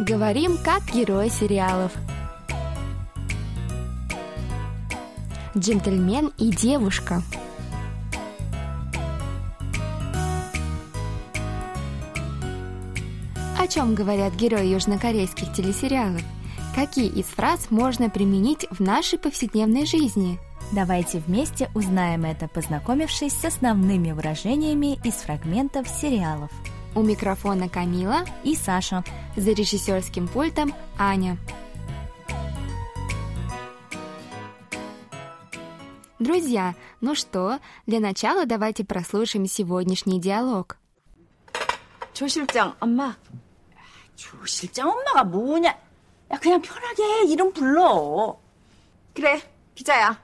Говорим как герои сериалов. Джентльмен и девушка. О чем говорят герои южнокорейских телесериалов? Какие из фраз можно применить в нашей повседневной жизни? Давайте вместе узнаем это, познакомившись с основными выражениями из фрагментов сериалов. У микрофона Камила и Саша. За режиссерским пультом Аня. Друзья, ну что, для начала давайте прослушаем сегодняшний диалог. 조 실장 엄마. 조 실장 엄마가 뭐냐? 야 그냥 편하게 이름 불러. 그래 기자야.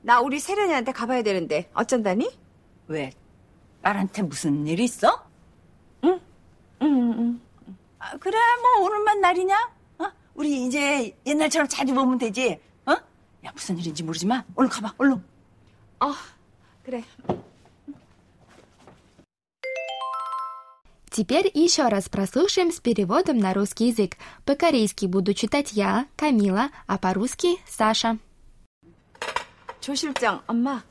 나 우리 세련이한테 가봐야 되는데 어쩐다니? 왜? 딸한테 무슨 일 있어? 응? 응, 응. 아, 그래 뭐 오늘만 날이냐? 어? 우리 이제 옛날처럼 자주 보면 되지. 어? 야 무슨 일인지 모르지만 얼른 가봐 얼른. 어 그래. Теперь еще раз прослушаем с переводом на русский язык. По-корейски буду читать я, Камила, а по-русски Саша. 조 실장 엄마.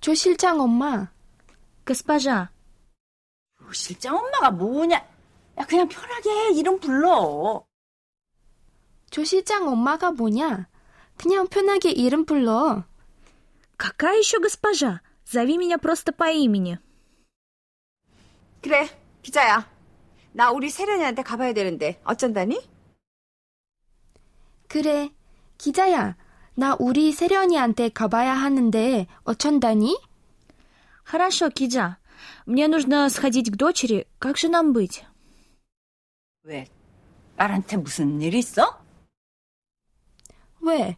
조 실장 엄마. Госпожа, 조 실장 엄마가 뭐냐? 야 그냥 편하게 이름 불러. 조 실장 엄마가 뭐냐? 그냥 편하게 이름 불러. какая еще госпожа? Зови меня просто по имени. 그래 기자야. 나 우리 세련이한테 가봐야 되는데 어쩐다니? 그래, 기자야. 나 우리 세련이한테 가봐야 하는데 어쩐다니? Хорошо, Киджа. Мне нужно сходить к дочери. Как же нам быть? 왜? 딸한테 무슨 일 있어? 왜?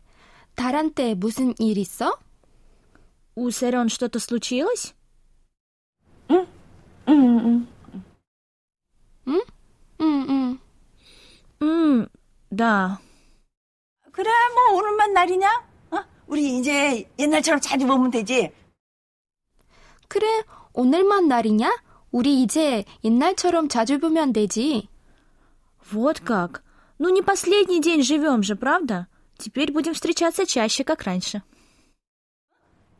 달한테 무슨 일 있어? У Сэрон что-то случилось? 응, 응. 응, 응. М, да. 그래, 뭐 오늘만 날이냐? 어? 우리 이제 옛날처럼 자주 보면 되지. 그래, 오늘만 날이냐? 우리 이제 옛날처럼 자주 보면 되지. Вот как. Ну, не последний день живем же, правда? Теперь будем встречаться чаще, как раньше.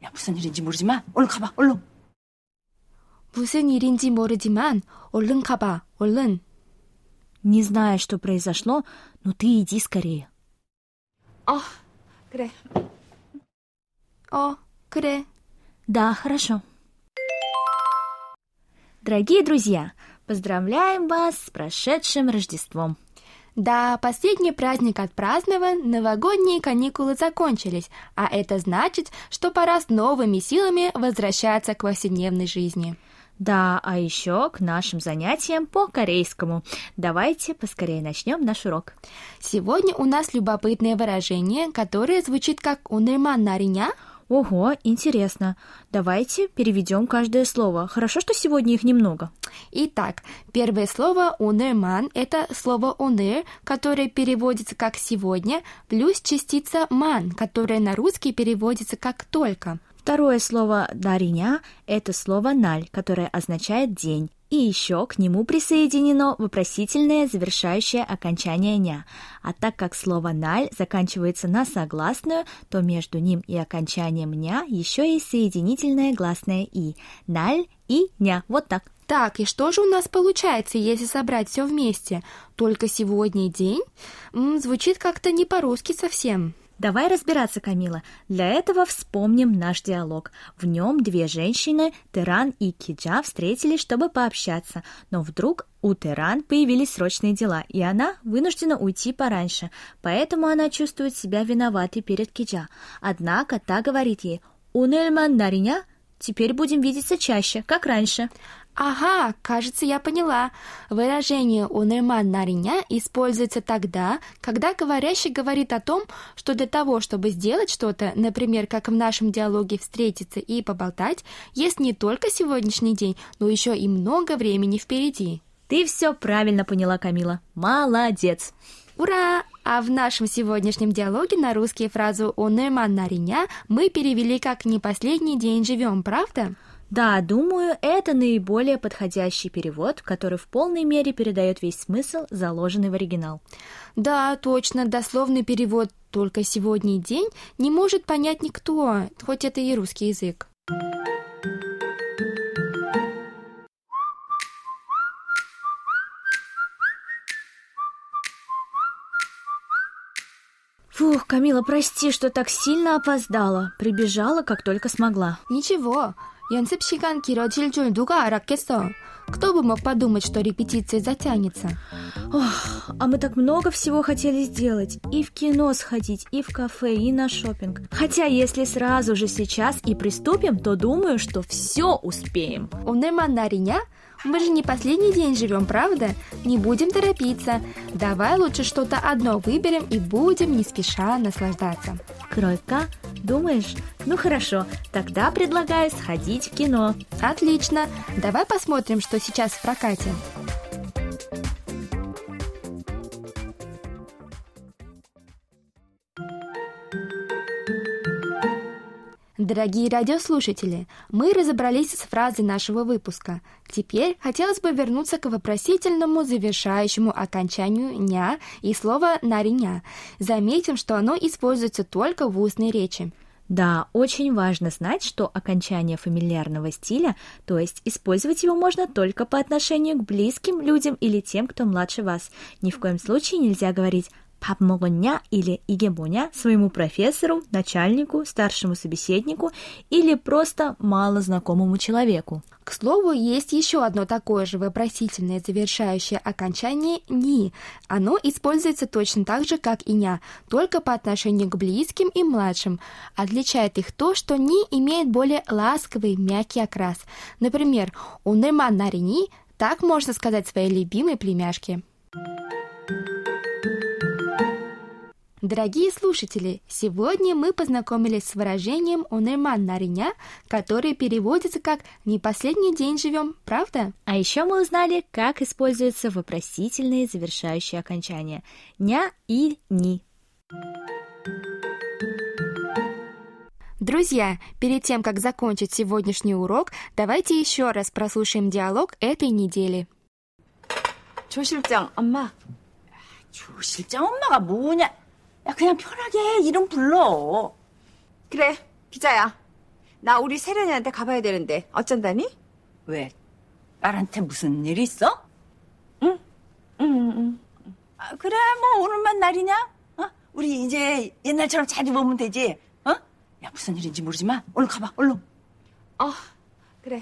야, 무슨 일인지 모르지만 얼른 가봐, 얼른. 무슨 일인지 모르지만 얼른 가봐, 얼른. Не знаю, что произошло, но ты иди скорее. 어, 그래. 어, 그래. Да, хорошо. Дорогие друзья, поздравляем вас с прошедшим Рождеством. Да, последний праздник отпразднован, новогодние каникулы закончились, а это значит, что пора с новыми силами возвращаться к повседневной жизни. Да, а еще к нашим занятиям по корейскому. Давайте поскорее начнем наш урок. Сегодня у нас любопытное выражение, которое звучит как «унырман нариня», Ого, интересно. Давайте переведем каждое слово. Хорошо, что сегодня их немного. Итак, первое слово «унырман» — это слово «уныр», которое переводится как «сегодня», плюс частица «ман», которая на русский переводится как «только». Второе слово «дариня» — это слово «наль», которое означает «день». И еще к нему присоединено вопросительное завершающее окончание «ня». А так как слово «наль» заканчивается на согласную, то между ним и окончанием «ня» еще есть соединительное гласное «и». «Наль» и «ня». Вот так. Так, и что же у нас получается, если собрать все вместе? Только сегодня день? М, звучит как-то не по-русски совсем. Давай разбираться, Камила. Для этого вспомним наш диалог. В нем две женщины, Теран и Киджа, встретились, чтобы пообщаться. Но вдруг у Теран появились срочные дела, и она вынуждена уйти пораньше. Поэтому она чувствует себя виноватой перед Киджа. Однако та говорит ей «Унельман нариня?» Теперь будем видеться чаще, как раньше. Ага, кажется, я поняла. Выражение «унырман нариня» используется тогда, когда говорящий говорит о том, что для того, чтобы сделать что-то, например, как в нашем диалоге «встретиться» и «поболтать», есть не только сегодняшний день, но еще и много времени впереди. Ты все правильно поняла, Камила. Молодец! Ура! А в нашем сегодняшнем диалоге на русский фразу «унырман нариня» мы перевели как «не последний день живем», правда? Да, думаю, это наиболее подходящий перевод, который в полной мере передает весь смысл, заложенный в оригинал. Да, точно, дословный перевод «только сегодня день» не может понять никто, хоть это и русский язык. Фух, Камила, прости, что так сильно опоздала. Прибежала, как только смогла. Ничего, 연습 시간 길어질 줄 누가 알았겠어. Кто бы мог подумать, что репетиция затянется? Ох, а мы так много всего хотели сделать. И в кино сходить, и в кафе, и на шопинг. Хотя, если сразу же сейчас и приступим, то думаю, что все успеем. У Немана нариня? Мы же не последний день живем, правда? Не будем торопиться. Давай лучше что-то одно выберем и будем не спеша наслаждаться. Кройка, думаешь? Ну хорошо, тогда предлагаю сходить в кино. Отлично. Давай посмотрим, что сейчас в прокате. Дорогие радиослушатели, мы разобрались с фразой нашего выпуска. Теперь хотелось бы вернуться к вопросительному завершающему окончанию «ня» и слова «нариня». Заметим, что оно используется только в устной речи. Да, очень важно знать, что окончание фамильярного стиля, то есть использовать его можно только по отношению к близким людям или тем, кто младше вас. Ни в коем случае нельзя говорить пап могоня или иге моня своему профессору, начальнику, старшему собеседнику или просто малознакомому человеку. К слову, есть еще одно такое же вопросительное завершающее окончание «ни». Оно используется точно так же, как и «ня», только по отношению к близким и младшим. Отличает их то, что «ни» имеет более ласковый, мягкий окрас. Например, «унерман нари ни» так можно сказать своей любимой племяшке. Дорогие слушатели, сегодня мы познакомились с выражением «онерман нариня», которое переводится как «не последний день живем», правда? А еще мы узнали, как используются вопросительные завершающие окончания «ня» и «ни». Друзья, перед тем, как закончить сегодняшний урок, давайте еще раз прослушаем диалог этой недели. 조 실장, 엄마. 조 실장 엄마가 뭐냐? 야, 그냥 편하게 이름 불러. 그래, 기자야. 나 우리 세련이한테 가봐야 되는데 어쩐다니? 왜? 딸한테 무슨 일 있어? 응, 응. 아, 그래, 뭐 오늘만 날이냐? 어? 우리 이제 옛날처럼 잘 입으면 되지. 어? 야, 무슨 일인지 모르지만 얼른 가봐, 얼른. 어, 그래.